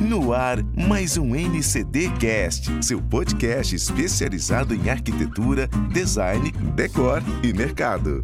No ar, mais um NCD Cast, seu podcast especializado em arquitetura, design, decor e mercado.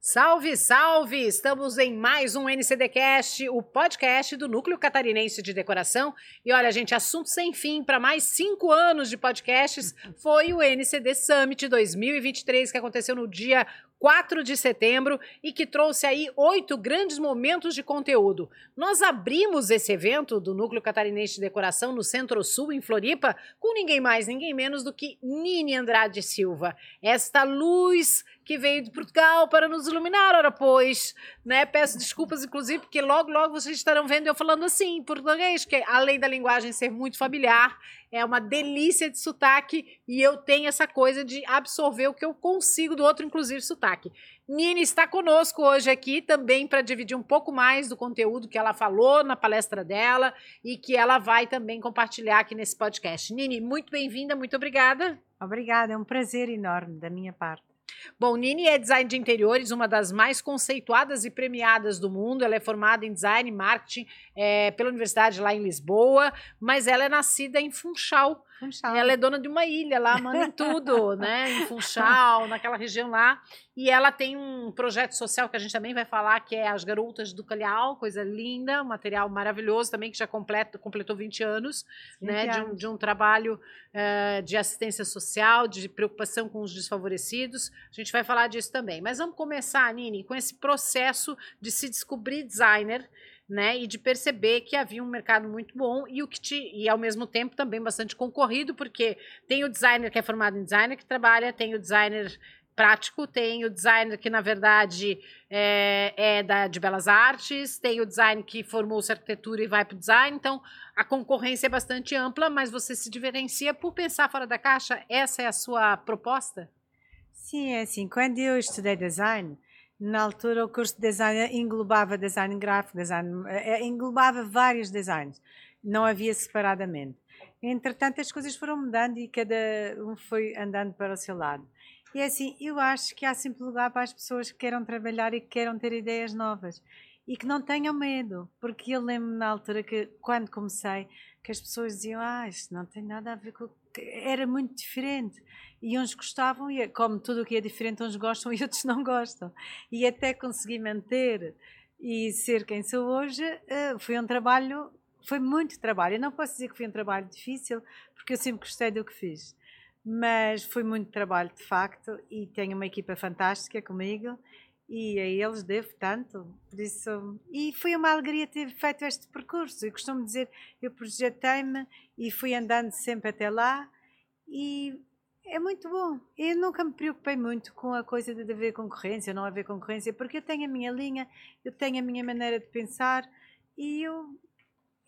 Salve, salve! Estamos em mais um NCDcast, o podcast do Núcleo Catarinense de Decoração. E olha, gente, assunto sem fim para mais cinco anos de podcasts foi o NCD Summit 2023, que aconteceu no dia 4 de setembro e que trouxe aí oito grandes momentos de conteúdo. Nós abrimos esse evento do Núcleo Catarinense de Decoração no Centro-Sul, em Floripa, com ninguém mais, ninguém menos do que Nini Andrade Silva. Esta luz que veio de Portugal para nos iluminar, ora pois, né? Peço desculpas, inclusive, porque logo, logo vocês estarão vendo eu falando assim em português, que além da linguagem ser muito familiar, é uma delícia de sotaque e eu tenho essa coisa de absorver o que eu consigo do outro, inclusive sotaque. Nini está conosco hoje aqui também para dividir um pouco mais do conteúdo que ela falou na palestra dela e que ela vai também compartilhar aqui nesse podcast. Nini, muito bem-vinda, muito obrigada. Obrigada, é um prazer enorme da minha parte. Bom, Nini é design de interiores, uma das mais conceituadas e premiadas do mundo. Ela é formada em design e marketing é, pela universidade lá em Lisboa, mas ela é nascida em Funchal. Funchal. Ela é dona de uma ilha lá, manda em tudo, né? Em Funchal, naquela região lá. E ela tem um projeto social que a gente também vai falar, que é As Garotas do Calhau, coisa linda, um material maravilhoso também, que já completa, completou 20 anos, 20 né? Anos. De, um, de um trabalho uh, de assistência social, de preocupação com os desfavorecidos. A gente vai falar disso também. Mas vamos começar, Nini, com esse processo de se descobrir designer né? E de perceber que havia um mercado muito bom e o que te, e ao mesmo tempo também bastante concorrido, porque tem o designer que é formado em designer que trabalha, tem o designer prático, tem o designer que na verdade é, é da, de belas artes, tem o design que formou-se arquitetura e vai para o design, então a concorrência é bastante ampla, mas você se diferencia por pensar fora da caixa. Essa é a sua proposta? Sim, é assim. Quando eu estudei design, na altura, o curso de design englobava design gráfico, design, eh, englobava vários designs, não havia separadamente. Entretanto, as coisas foram mudando e cada um foi andando para o seu lado. E é assim, eu acho que há sempre lugar para as pessoas que queiram trabalhar e que queiram ter ideias novas e que não tenham medo, porque eu lembro na altura que, quando comecei, que as pessoas diziam: Ah, isto não tem nada a ver com. Era muito diferente. E uns gostavam, e como tudo o que é diferente, uns gostam e outros não gostam. E até consegui manter e ser quem sou hoje, eh, foi um trabalho, foi muito trabalho. Eu não posso dizer que foi um trabalho difícil, porque eu sempre gostei do que fiz. Mas foi muito trabalho, de facto, e tenho uma equipa fantástica comigo e a eles devo tanto, por isso. E foi uma alegria ter feito este percurso. Eu costumo dizer, eu projetei-me e fui andando sempre até lá e é muito bom. Eu nunca me preocupei muito com a coisa de haver concorrência ou não haver concorrência, porque eu tenho a minha linha, eu tenho a minha maneira de pensar e eu,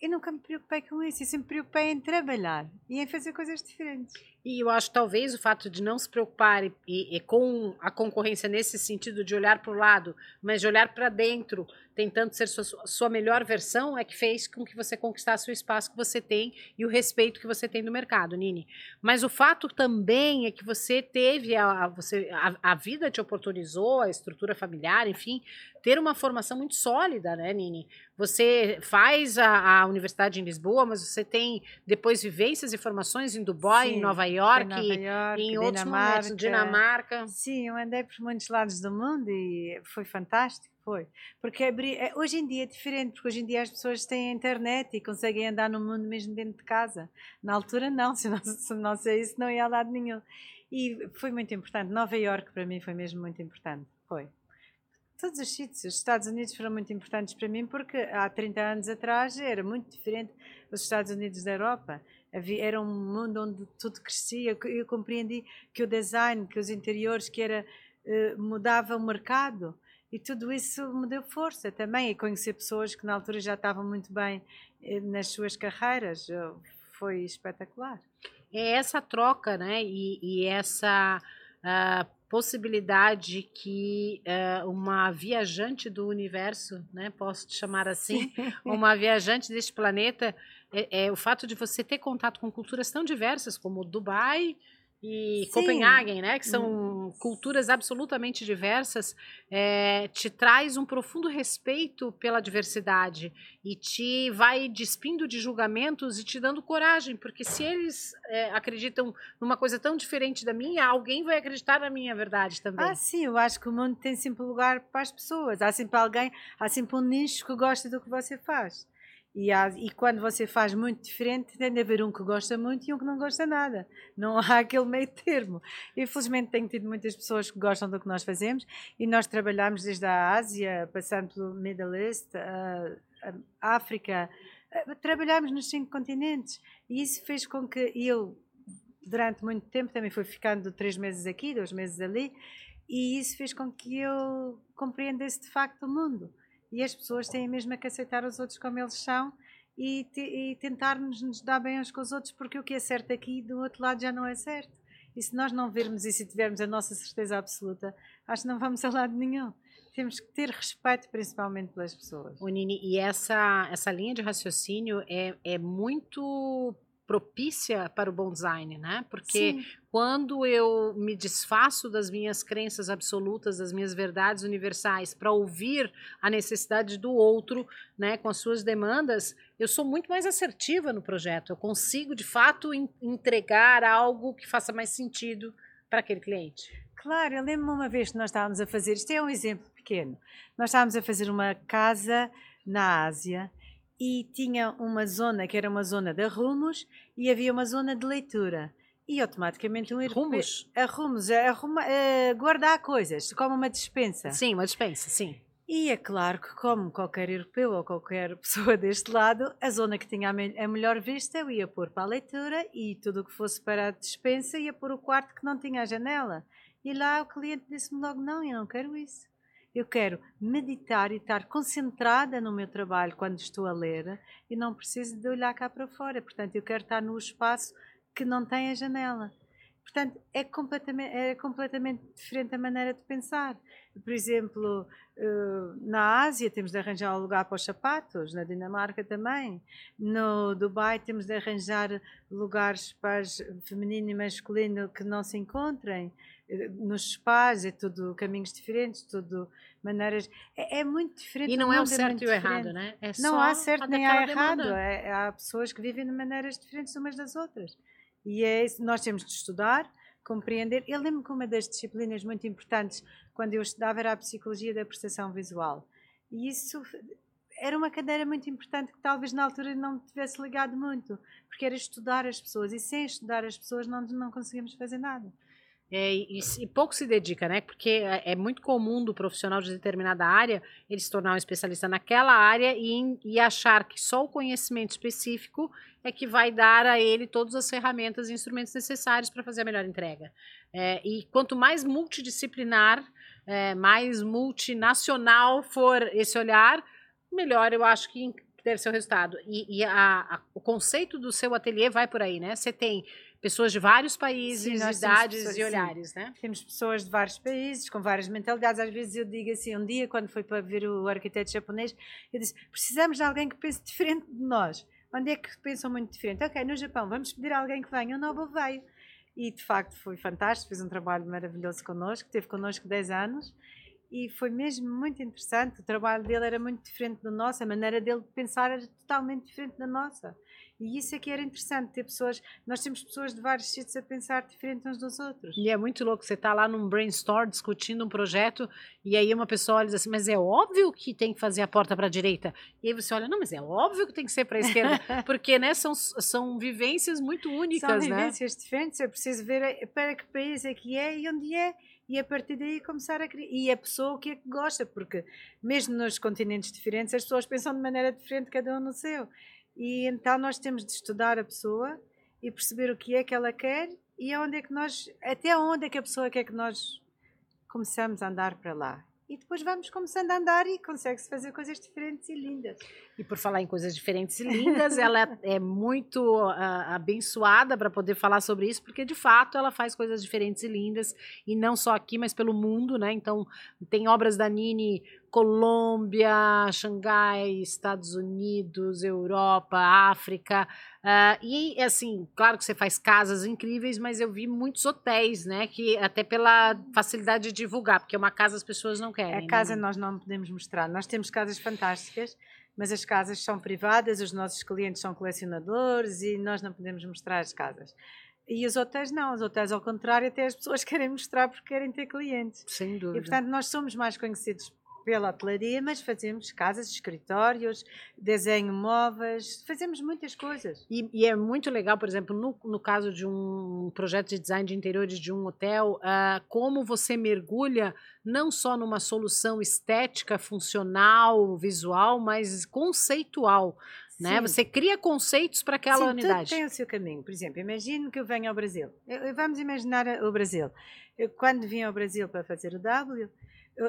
eu nunca me preocupei com isso. Eu sempre me preocupei em trabalhar e em fazer coisas diferentes. E eu acho talvez o fato de não se preocupar e, e, e com a concorrência nesse sentido de olhar para o lado, mas de olhar para dentro, tentando ser sua, sua melhor versão, é que fez com que você conquistasse o espaço que você tem e o respeito que você tem no mercado, Nini. Mas o fato também é que você teve, a, a você, a, a vida te oportunizou, a estrutura familiar, enfim, ter uma formação muito sólida, né, Nini? Você faz a, a universidade em Lisboa, mas você tem depois vivências e formações em Dubai, Sim. em Nova York, Nova York em outros Dinamarca. momentos, Dinamarca. Sim, eu andei por muitos lados do mundo e foi fantástico, foi. Porque abri, é, hoje em dia é diferente, porque hoje em dia as pessoas têm internet e conseguem andar no mundo mesmo dentro de casa. Na altura não, se não, se não sei isso não ia a lado nenhum. E foi muito importante. Nova York para mim foi mesmo muito importante, foi todos os sítios. Os Estados Unidos foram muito importantes para mim porque há 30 anos atrás era muito diferente dos Estados Unidos da Europa. Havia, era um mundo onde tudo crescia. Eu compreendi que o design, que os interiores, que era uh, mudava o mercado e tudo isso me deu força também. E conhecer pessoas que na altura já estavam muito bem uh, nas suas carreiras uh, foi espetacular. É essa troca, né? E, e essa possibilidade que uma viajante do universo, né, posso te chamar assim, uma viajante deste planeta, é, é, o fato de você ter contato com culturas tão diversas como Dubai e Sim. Copenhague, né? Que são, culturas absolutamente diversas, é, te traz um profundo respeito pela diversidade e te vai despindo de julgamentos e te dando coragem, porque se eles é, acreditam numa coisa tão diferente da minha, alguém vai acreditar na minha verdade também. Ah, sim, eu acho que o mundo tem sempre lugar para as pessoas. Há sempre alguém, há sempre um nicho que gosta do que você faz. E, há, e, quando você faz muito diferente, tem de haver um que gosta muito e um que não gosta nada. Não há aquele meio termo. Infelizmente, tenho tido muitas pessoas que gostam do que nós fazemos e nós trabalhamos desde a Ásia, passando pelo Middle East, a, a África, trabalhamos nos cinco continentes. E isso fez com que eu, durante muito tempo, também fui ficando três meses aqui, dois meses ali, e isso fez com que eu compreendesse de facto o mundo e as pessoas têm mesmo que aceitar os outros como eles são e, te, e tentarmos nos dar bem uns com os outros, porque o que é certo aqui do outro lado já não é certo. E se nós não vermos isso e tivermos a nossa certeza absoluta, acho que não vamos a lado nenhum. Temos que ter respeito principalmente pelas pessoas. O Nini, e essa, essa linha de raciocínio é, é muito propícia para o bom design, né? Porque Sim. quando eu me desfaço das minhas crenças absolutas, das minhas verdades universais, para ouvir a necessidade do outro, né, com as suas demandas, eu sou muito mais assertiva no projeto. Eu consigo, de fato, entregar algo que faça mais sentido para aquele cliente. Claro, eu lembro-me uma vez que nós estávamos a fazer, isto é um exemplo pequeno, nós estávamos a fazer uma casa na Ásia e tinha uma zona que era uma zona de arrumos e havia uma zona de leitura. E automaticamente um europeu. Rumos? Arrumos, arruma, uh, guardar coisas, como uma dispensa. Sim, uma dispensa, sim. E é claro que, como qualquer europeu ou qualquer pessoa deste lado, a zona que tinha a, me a melhor vista eu ia pôr para a leitura e tudo o que fosse para a dispensa ia pôr o quarto que não tinha a janela. E lá o cliente disse-me logo: Não, eu não quero isso. Eu quero meditar e estar concentrada no meu trabalho quando estou a ler e não preciso de olhar cá para fora. Portanto, eu quero estar no espaço que não tem a janela. Portanto, é completamente, é completamente diferente a maneira de pensar. Por exemplo, eh, na Ásia temos de arranjar um lugar para os sapatos, na Dinamarca também. No Dubai temos de arranjar lugares para feminino e masculino que não se encontrem nos spas, é tudo caminhos diferentes, tudo maneiras. É, é muito diferente. E não é o é certo é e o errado, né? É não há certo nem há errado. É, há pessoas que vivem de maneiras diferentes umas das outras. E é isso, nós temos de estudar, compreender. Eu lembro que uma das disciplinas muito importantes quando eu estudava era a psicologia da prestação visual. E isso era uma cadeira muito importante que talvez na altura não tivesse ligado muito, porque era estudar as pessoas. E sem estudar as pessoas não, não conseguimos fazer nada. É, e, e, pouco se dedica, né? Porque é, é, muito comum do profissional de determinada área ele se tornar um especialista naquela área e, e, achar que só o conhecimento específico é que vai dar a ele todas as ferramentas e instrumentos necessários para fazer a melhor entrega. É, e quanto mais multidisciplinar, é, mais multinacional for esse olhar, melhor eu acho que deve ser o resultado. E, e a, a, o conceito do seu ateliê vai por aí, né? Você tem pessoas de vários países, sim, idades pessoas, e olhares, né? Temos pessoas de vários países, com várias mentalidades. Às vezes eu digo assim, um dia, quando foi para ver o arquiteto japonês, eu disse, precisamos de alguém que pense diferente de nós. Onde é que pensam muito diferente? Ok, no Japão, vamos pedir a alguém que venha. O Nobel veio. E, de facto, foi fantástico, fez um trabalho maravilhoso connosco, teve connosco 10 anos e foi mesmo muito interessante. O trabalho dele era muito diferente do nosso, a maneira dele de pensar era totalmente diferente da nossa. E isso é que era interessante, ter pessoas, nós temos pessoas de vários sítios a pensar diferente uns dos outros. E é muito louco, você está lá num brainstorm discutindo um projeto e aí uma pessoa olha assim, mas é óbvio que tem que fazer a porta para a direita. E aí você olha, não, mas é óbvio que tem que ser para a esquerda, porque né, são, são vivências muito únicas, são né? vivências diferentes, eu preciso ver para que país é que é e onde é e a partir daí começar a criar. E a pessoa o que é que gosta, porque mesmo nos continentes diferentes as pessoas pensam de maneira diferente, cada um no seu. E então nós temos de estudar a pessoa e perceber o que é que ela quer e onde é que nós, até onde é que a pessoa quer que nós começamos a andar para lá. E depois vamos começando a andar e consegue-se fazer coisas diferentes e lindas. E por falar em coisas diferentes e lindas, ela é muito uh, abençoada para poder falar sobre isso, porque de fato ela faz coisas diferentes e lindas, e não só aqui, mas pelo mundo, né? Então, tem obras da Nini Colômbia, Xangai, Estados Unidos, Europa, África. Uh, e assim, claro que você faz casas incríveis, mas eu vi muitos hotéis, né? Que até pela facilidade de divulgar, porque uma casa as pessoas não querem. A né? casa nós não podemos mostrar. Nós temos casas fantásticas, mas as casas são privadas, os nossos clientes são colecionadores e nós não podemos mostrar as casas. E os hotéis não, os hotéis ao contrário, até as pessoas querem mostrar porque querem ter clientes. Sem dúvida. E portanto nós somos mais conhecidos pela hotelaria, mas fazemos casas, escritórios, desenho móveis, fazemos muitas coisas. E, e, é muito legal, por exemplo, no, no caso de um projeto de design de interiores de um hotel, uh, como você mergulha não só numa solução estética, funcional, visual, mas conceitual. Né? Você cria conceitos para aquela Sim, unidade. Tudo tem o seu caminho. Por exemplo, imagine que eu venho ao Brasil. Vamos imaginar o Brasil. Eu, quando vim ao Brasil para fazer o W,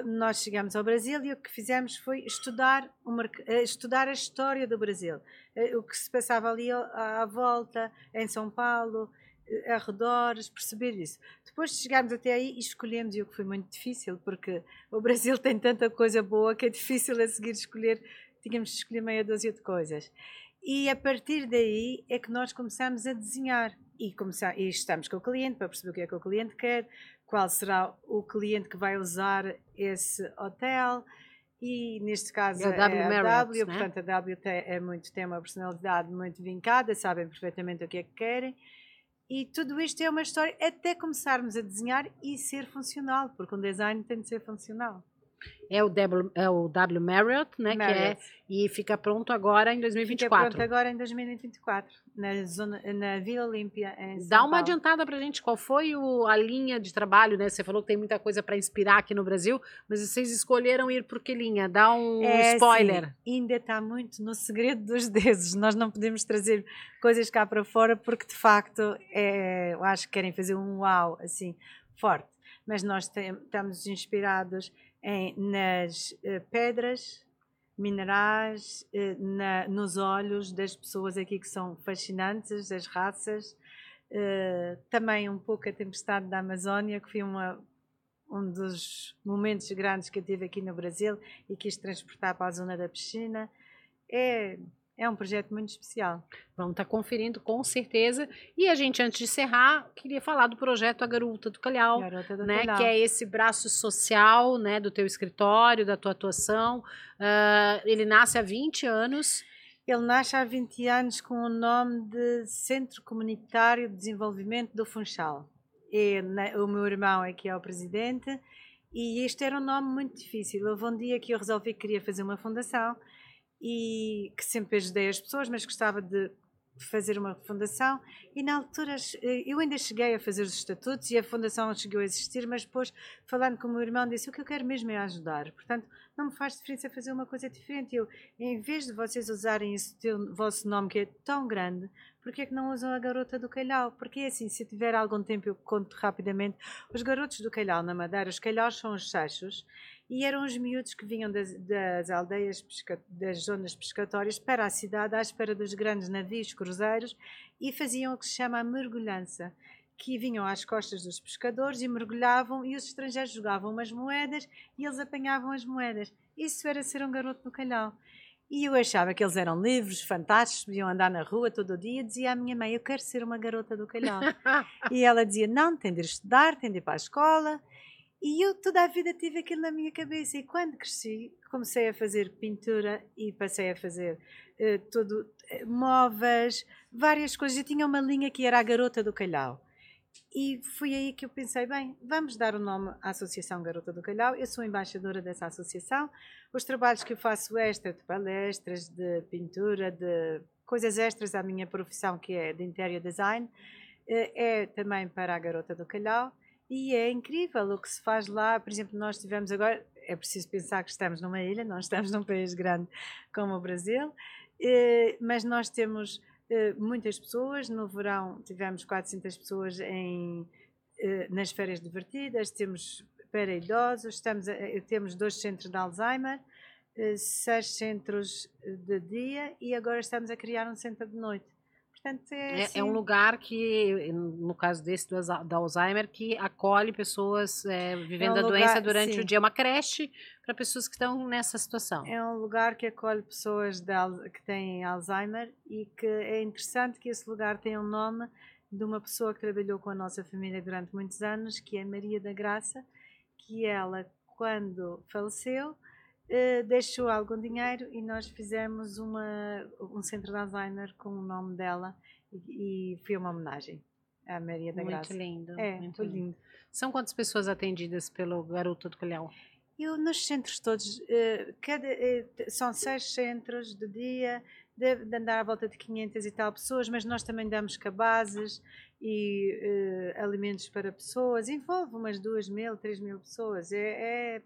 nós chegamos ao Brasil e o que fizemos foi estudar, uma, eh, estudar a história do Brasil, eh, o que se passava ali à, volta, em São Paulo, eh, arredores, perceber isso. Depois de chegarmos até aí, escolhemos, e o que foi muito difícil, porque o Brasil tem tanta coisa boa que é difícil a seguir escolher, tínhamos de escolher meia dúzia de coisas. E a partir daí é que nós começamos a desenhar e, começar, e estamos com o cliente para perceber o que é que o cliente quer, qual será o cliente que vai usar esse hotel e neste caso é a W, é a w né? portanto a W é muito, tem uma personalidade muito vincada, sabem perfeitamente o que é que querem e tudo isto é uma história até começarmos a desenhar e ser funcional, porque um design tem de ser funcional. É o, w, é o W Marriott, né? Marriott. Que é, e fica pronto agora em 2024. Fica pronto agora em 2024, na, zona, na Vila Olímpia. Dá Paulo. uma adiantada pra gente qual foi o, a linha de trabalho, né? Você falou que tem muita coisa para inspirar aqui no Brasil, mas vocês escolheram ir por que linha? Dá um é, spoiler. Sim, ainda está muito no segredo dos deuses. Nós não podemos trazer coisas cá para fora porque de facto é, eu acho que querem fazer um uau assim forte. Mas nós estamos inspirados em, nas uh, pedras minerais, uh, na, nos olhos das pessoas aqui que são fascinantes, das raças. Uh, também um pouco a tempestade da Amazónia, que foi uma, um dos momentos grandes que eu tive aqui no Brasil e quis transportar para a zona da piscina. É é um projeto muito especial. Vamos estar tá conferindo com certeza. E a gente, antes de encerrar, queria falar do projeto A Garota do Calhau, Garota do né? Calhau. Que é esse braço social né, do teu escritório, da tua atuação. Uh, ele nasce há 20 anos. Ele nasce há 20 anos com o nome de Centro Comunitário de Desenvolvimento do Funchal. E, né, o meu irmão é que é o presidente. E este era um nome muito difícil. Houve um dia que eu resolvi que queria fazer uma fundação e que sempre ajudei as pessoas, mas gostava de fazer uma fundação e na altura eh, eu ainda cheguei a fazer os estatutos e a fundação chegou a existir, mas depois falando com o meu irmão disse o que eu quero mesmo é ajudar, portanto não me faz diferença fazer uma coisa diferente, eu em vez de vocês usarem esse vosso nome que é tão grande, porque é que não usam a garota do Calhau? Porque é assim, se tiver algum tempo eu conto rapidamente, os garotos do Calhau na Madeira, os Calhaus são os seixos e eram os miúdos que vinham das, das aldeias, das zonas pescatórias para a cidade à espera dos grandes navios cruzeiros e faziam o que se chama a mergulhança, que vinham às costas dos pescadores e mergulhavam e os estrangeiros jogavam umas moedas e eles apanhavam as moedas. Isso era ser um garoto no calhau. E eu achava que eles eram livres, fantásticos, podiam andar na rua todo o dia. Dizia à minha mãe: Eu quero ser uma garota do calhau. e ela dizia: Não, tem de estudar, tem de ir para a escola. E eu toda a vida tive aquilo na minha cabeça. E quando cresci, comecei a fazer pintura e passei a fazer uh, tudo, uh, móveis, várias coisas. Eu tinha uma linha que era a Garota do Calhau. E foi aí que eu pensei, bem, vamos dar o nome à Associação Garota do Calhau. Eu sou embaixadora dessa associação. Os trabalhos que eu faço extra, de palestras, de pintura, de coisas extras à minha profissão, que é de interior design, eh, é também para a Garota do Calhau. E é incrível o que se faz lá. Por exemplo, nós tivemos agora, é preciso pensar que estamos numa ilha, não estamos num país grande como o Brasil, eh, mas nós temos eh, muitas pessoas. No verão tivemos 400 pessoas em, eh, nas férias divertidas, temos para idosos, estamos temos dois centros de Alzheimer, seis centros de dia e agora estamos a criar um centro de noite. Portanto, é, É, assim, é um lugar que, no caso desse do, do Alzheimer, que acolhe pessoas é, vivendo um a doença lugar- durante sim. o dia. É uma creche para pessoas que estão nessa situação. É um lugar que acolhe pessoas de que têm Alzheimer e que é interessante que esse lugar tenha um nome de uma pessoa que trabalhou com a nossa família durante muitos anos, que é Maria da Graça, que ela, quando faleceu, eh, deixou algum dinheiro e nós fizemos uma, um centro de Alzheimer com o nome dela e, e foi uma homenagem à Maria da Muito Graça. lindo. É, muito lindo. lindo. São quantas pessoas atendidas pelo Garoto do Calhau? Eu, nos centros todos, eh, cada, eh, são seis centros de dia, deve de andar à volta de 500 e tal pessoas, mas nós também damos cabazes e eh, alimentos para pessoas, envolve umas duas mil, três mil pessoas. É, é-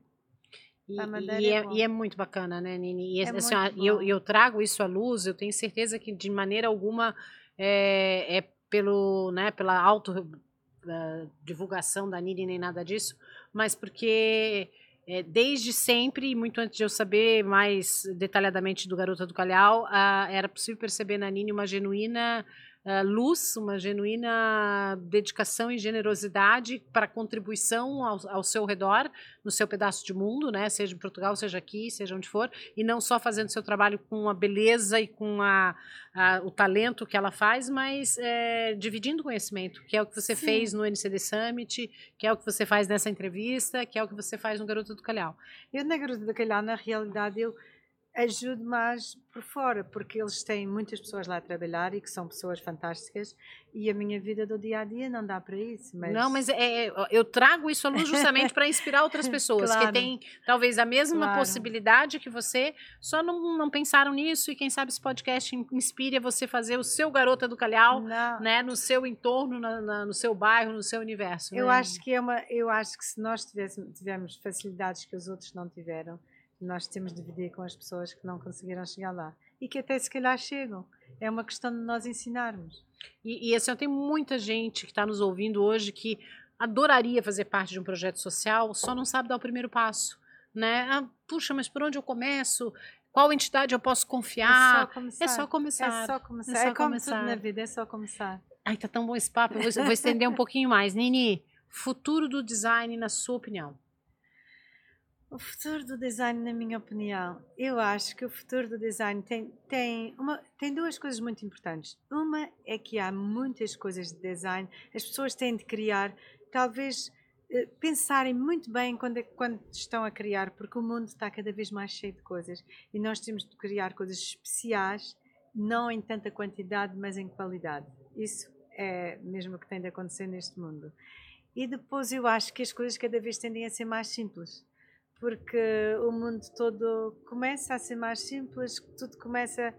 E, A e é, é e é muito bacana, né, Nini? E, É assim, ó, eu, eu trago isso à luz, eu tenho certeza que de maneira alguma é, é pelo, né, pela auto eh, divulgação da Nini nem nada disso, mas porque é, desde sempre, muito antes de eu saber mais detalhadamente do Garota do Calhau, ah, era possível perceber na Nini uma genuína luz, uma genuína dedicação e generosidade para contribuição ao, ao seu redor, no seu pedaço de mundo, né? Seja em Portugal, seja aqui, seja onde for, e não só fazendo seu trabalho com a beleza e com a, a- o talento que ela faz, mas é, dividindo conhecimento, que é o que você Sim. fez no NCD Summit, que é o que você faz nessa entrevista, que é o que você faz no Garota do Calhau. eu, na Garota da Calhau, na realidade, eu ajudo mais por fora, porque eles têm muitas pessoas lá a trabalhar e que são pessoas fantásticas, e a minha vida do dia a dia não dá para isso. Mas... Não, mas é, é, eu trago isso à luz justamente para inspirar outras pessoas que Claro. têm talvez a mesma Claro. possibilidade que você, só não, não pensaram nisso e quem sabe esse podcast in- inspire a você fazer o seu Garota do Calhau, não. né, no seu entorno, na- na- no seu bairro, no seu universo. Eu né? acho que é uma, eu acho que se nós tivéssemos, tivermos facilidades que os outros não tiveram, nós temos de dividir com as pessoas que não conseguiram chegar lá e que até se calhar chegam. É uma questão de nós ensinarmos. E, e assim, tem muita gente que está nos ouvindo hoje que adoraria fazer parte de um projeto social, só não sabe dar o primeiro passo. Né? Ah, puxa, mas por onde eu começo? Qual entidade eu posso confiar? começar. É só começar. É só começar. É É, só como começar. tudo na vida, é só começar. Ai, tá tão bom esse papo. Eu vou, vou estender um pouquinho mais. Nini, futuro do design, na sua opinião? O futuro do design, na minha opinião, eu acho que o futuro do design tem, tem, uma, tem duas coisas muito importantes. Uma é que há muitas coisas de design, as pessoas têm de criar, talvez eh, pensarem muito bem quando, é- quando estão a criar, porque o mundo está cada vez mais cheio de coisas e nós temos de criar coisas especiais, não em tanta quantidade, mas em qualidade. Isso é mesmo o que tem de acontecer neste mundo. E depois eu acho que as coisas cada vez tendem a ser mais simples porque o mundo todo começa a ser mais simples, tudo começa.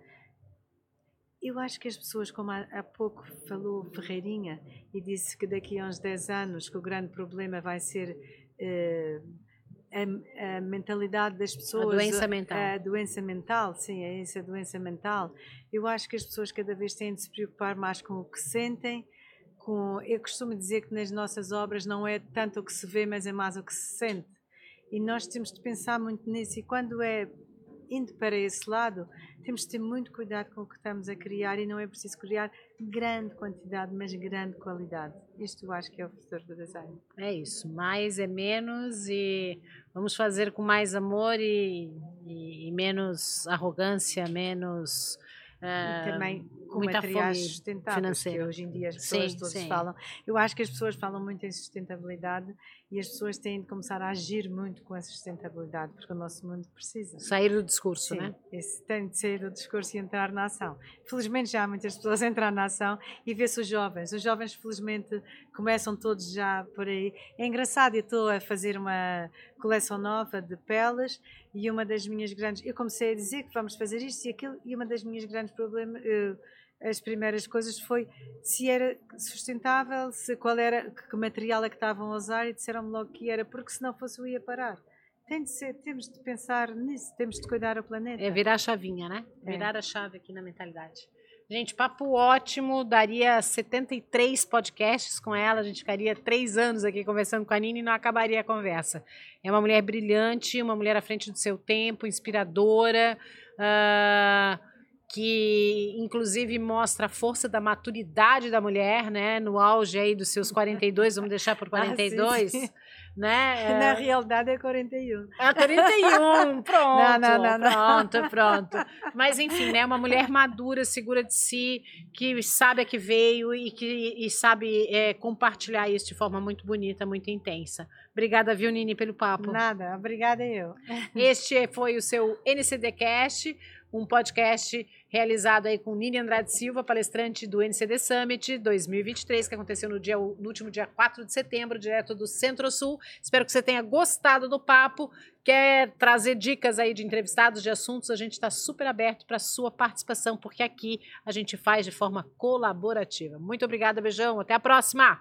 Eu acho que as pessoas, como há, pouco falou Ferreirinha e disse que daqui a uns 10 anos que o grande problema vai ser eh, a, a mentalidade das pessoas. doença mental. A doença mental, sim, é essa doença mental. Eu acho que as pessoas cada vez têm de se preocupar mais com o que sentem. Com, eu costumo dizer que nas nossas obras não é tanto o que se vê, mas é mais o que se sente. E nós temos de pensar muito nisso. E quando é indo para esse lado, temos de ter muito cuidado com o que estamos a criar e não é preciso criar grande quantidade, mas grande qualidade. Isto eu acho que é o futuro do design. É isso. Mais é menos e vamos fazer com mais amor e, e- e menos arrogância, menos. e também com muita materiais fome sustentáveis, financeira. que hoje em dia as pessoas Sim, todas sim. falam. Eu acho que as pessoas falam muito em sustentabilidade e as pessoas têm de começar a agir muito com a sustentabilidade, porque o nosso mundo precisa. Sair do discurso, Sim, né? esse tem de sair do discurso e entrar na ação. Felizmente já há muitas pessoas a entrar na ação e vê-se os jovens. Os jovens, felizmente, começam todos já por aí. É engraçado, eu estou a fazer uma coleção nova de peles e uma das minhas grandes. Eu comecei a dizer que vamos fazer isto e aquilo, e uma das minhas grandes problemas. eh, as primeiras coisas foi se era sustentável, se qual era, que material é que estavam a usar e disseram-me logo que era, porque se não fosse eu ia parar. Tem de ser, temos de pensar nisso, temos de cuidar do planeta. É virar a chavinha, né? É. Virar a chave aqui na mentalidade. Gente, papo ótimo. Daria 73 podcasts com ela. A gente ficaria três anos aqui conversando com a Nina e não acabaria a conversa. É uma mulher brilhante, uma mulher à frente do seu tempo, inspiradora. ah, que inclusive mostra a força da maturidade da mulher, né? No auge aí dos seus 42, vamos deixar por 42, ah, sim, sim. né? Na realidade é 41. É 41, pronto. Não, não, não, não. Pronto, pronto. Mas enfim, né? Uma mulher madura, segura de si, que sabe a que veio e que e sabe é, compartilhar isso de forma muito bonita, muito intensa. Obrigada, viu, Nini, pelo papo. Nada, obrigada eu. Este foi o seu NCDcast um podcast realizado aí com Nini Andrade Silva, palestrante do NCD Summit 2023, que aconteceu no, dia, no último dia 4 de setembro, direto do Centro-Sul. Espero que você tenha gostado do papo. Quer trazer dicas aí de entrevistados, de assuntos, a gente está super aberto para sua participação, porque aqui a gente faz de forma colaborativa. Muito obrigada, beijão, até a próxima!